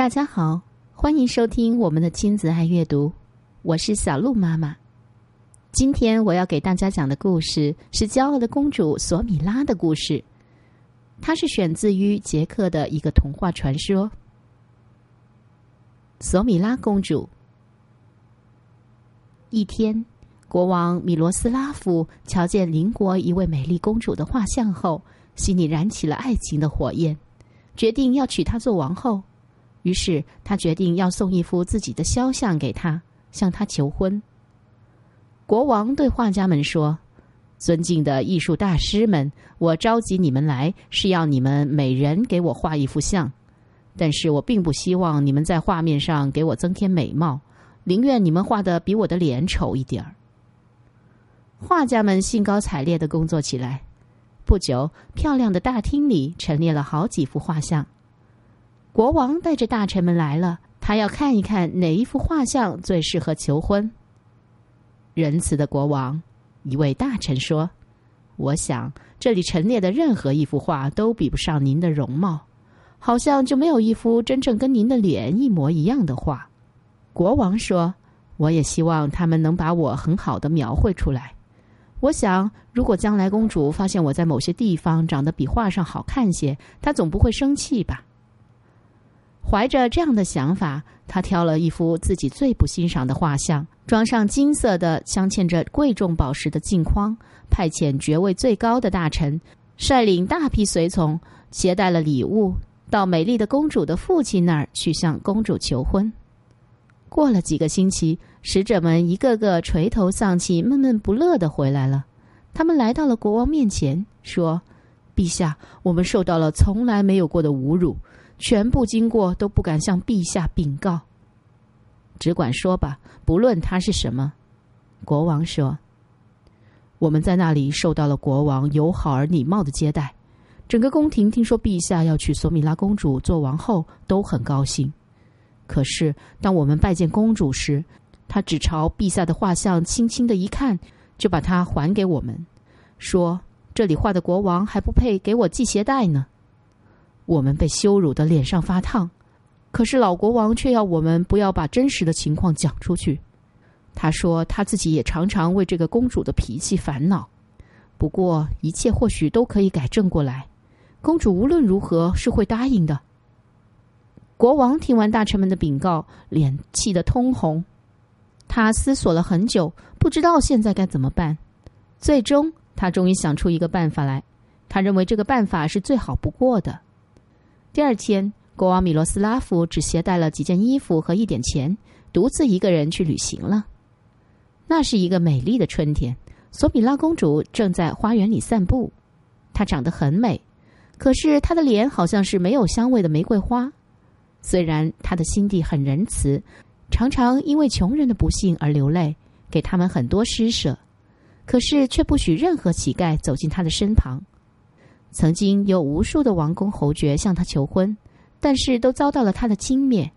大家好，欢迎收听我们的亲子爱阅读，我是小鹿妈妈。今天我要给大家讲的故事是骄傲的公主索米拉的故事，它是选自于捷克的一个童话传说。索米拉公主。一天，国王米罗斯拉夫瞧见邻国一位美丽公主的画像后，心里燃起了爱情的火焰，决定要娶她做王后。于是，他决定要送一幅自己的肖像给她，向她求婚。国王对画家们说：“尊敬的艺术大师们，我召集你们来，是要你们每人给我画一幅像。但是我并不希望你们在画面上给我增添美貌，宁愿你们画的比我的脸丑一点儿。”画家们兴高采烈的工作起来。不久，漂亮的大厅里陈列了好几幅画像。国王带着大臣们来了，他要看一看哪一幅画像最适合求婚。仁慈的国王，一位大臣说：“我想这里陈列的任何一幅画都比不上您的容貌，好像就没有一幅真正跟您的脸一模一样的画。”国王说：“我也希望他们能把我很好的描绘出来。我想，如果将来公主发现我在某些地方长得比画上好看些，她总不会生气吧？”怀着这样的想法，他挑了一幅自己最不欣赏的画像，装上金色的镶嵌着贵重宝石的镜框，派遣爵位最高的大臣，率领大批随从，携带了礼物，到美丽的公主的父亲那儿去向公主求婚。过了几个星期，使者们一个个垂头丧气、闷闷不乐的回来了。他们来到了国王面前，说：“陛下，我们受到了从来没有过的侮辱。”全部经过都不敢向陛下禀告，只管说吧，不论他是什么。国王说：“我们在那里受到了国王友好而礼貌的接待，整个宫廷听说陛下要娶索米拉公主做王后，都很高兴。可是当我们拜见公主时，她只朝陛下的画像轻轻的一看，就把它还给我们，说：‘这里画的国王还不配给我系鞋带呢。’”我们被羞辱的脸上发烫，可是老国王却要我们不要把真实的情况讲出去。他说他自己也常常为这个公主的脾气烦恼，不过一切或许都可以改正过来。公主无论如何是会答应的。国王听完大臣们的禀告，脸气得通红。他思索了很久，不知道现在该怎么办。最终，他终于想出一个办法来。他认为这个办法是最好不过的。第二天，国王米罗斯拉夫只携带了几件衣服和一点钱，独自一个人去旅行了。那是一个美丽的春天，索米拉公主正在花园里散步。她长得很美，可是她的脸好像是没有香味的玫瑰花。虽然她的心地很仁慈，常常因为穷人的不幸而流泪，给他们很多施舍，可是却不许任何乞丐走进她的身旁。曾经有无数的王公侯爵向他求婚，但是都遭到了他的轻蔑。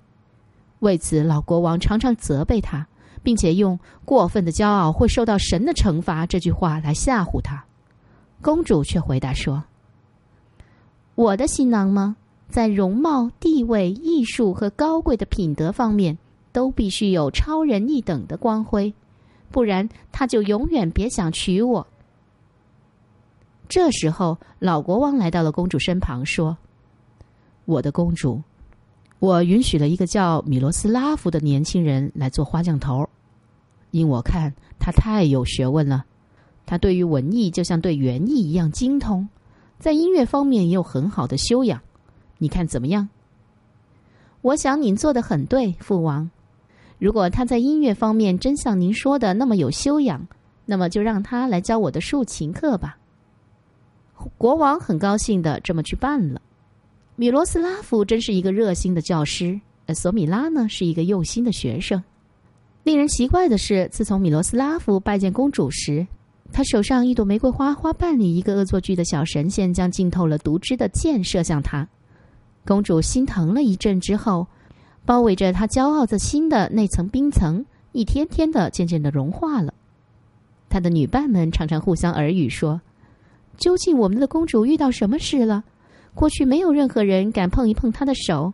为此，老国王常常责备他，并且用“过分的骄傲会受到神的惩罚”这句话来吓唬他。公主却回答说：“我的新郎吗？在容貌、地位、艺术和高贵的品德方面，都必须有超人一等的光辉，不然他就永远别想娶我。”这时候，老国王来到了公主身旁，说：“我的公主，我允许了一个叫米罗斯拉夫的年轻人来做花匠头，因我看他太有学问了。他对于文艺就像对园艺一样精通，在音乐方面也有很好的修养。你看怎么样？”我想您做的很对，父王。如果他在音乐方面真像您说的那么有修养，那么就让他来教我的竖琴课吧。国王很高兴的这么去办了。米罗斯拉夫真是一个热心的教师，而索米拉呢是一个用心的学生。令人奇怪的是，自从米罗斯拉夫拜见公主时，他手上一朵玫瑰花花瓣里一个恶作剧的小神仙将浸透了毒汁的箭射向他。公主心疼了一阵之后，包围着她骄傲的心的那层冰层一天天的渐渐的融化了。她的女伴们常常互相耳语说。究竟我们的公主遇到什么事了？过去没有任何人敢碰一碰她的手，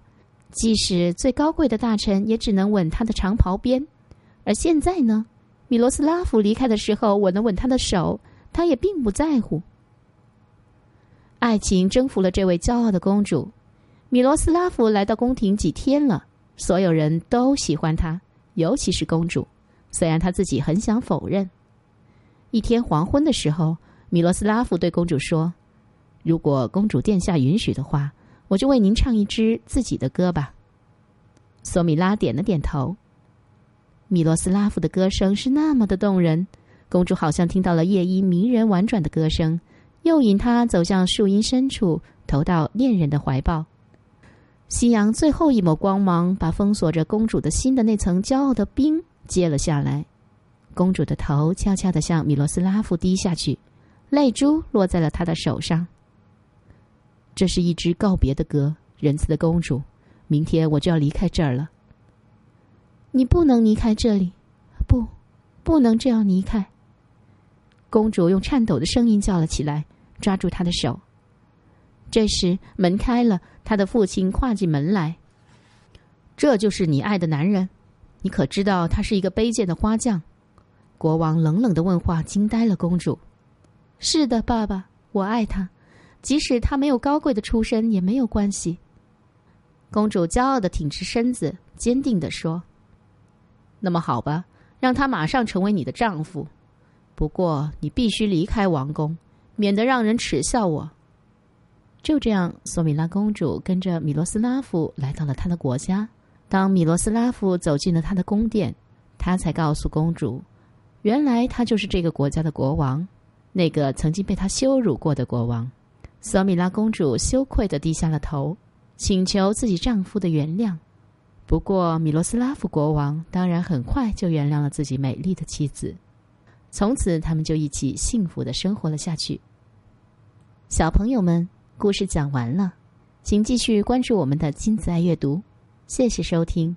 即使最高贵的大臣，也只能吻她的长袍边。而现在呢，米罗斯拉夫离开的时候，吻了吻她的手，她也并不在乎。爱情征服了这位骄傲的公主。米罗斯拉夫来到宫廷几天了，所有人都喜欢他，尤其是公主。虽然他自己很想否认。一天黄昏的时候，米罗斯拉夫对公主说：“如果公主殿下允许的话，我就为您唱一支自己的歌吧。”索米拉点了点头。米罗斯拉夫的歌声是那么的动人，公主好像听到了夜莺迷人婉转的歌声，又引他走向树荫深处，投到恋人的怀抱。夕阳最后一抹光芒，把封锁着公主的心的那层骄傲的冰揭了下来。公主的头悄悄地向米罗斯拉夫低下去，泪珠落在了他的手上。这是一支告别的歌，仁慈的公主。明天我就要离开这儿了。你不能离开这里，不，不能这样离开。公主用颤抖的声音叫了起来，抓住他的手。这时门开了，他的父亲跨进门来。这就是你爱的男人，你可知道他是一个卑贱的花匠？国王冷冷的问话惊呆了公主。是的，爸爸，我爱他，即使他没有高贵的出身也没有关系。公主骄傲的挺直身子，坚定的说。那么好吧，让他马上成为你的丈夫。不过你必须离开王宫，免得让人耻笑我。就这样，索米拉公主跟着米罗斯拉夫来到了他的国家。当米罗斯拉夫走进了他的宫殿，他才告诉公主，原来他就是这个国家的国王，那个曾经被他羞辱过的国王。索米拉公主羞愧的低下了头，请求自己丈夫的原谅。不过，米罗斯拉夫国王当然很快就原谅了自己美丽的妻子，从此他们就一起幸福的生活了下去。小朋友们，故事讲完了，请继续关注我们的亲子爱阅读，谢谢收听。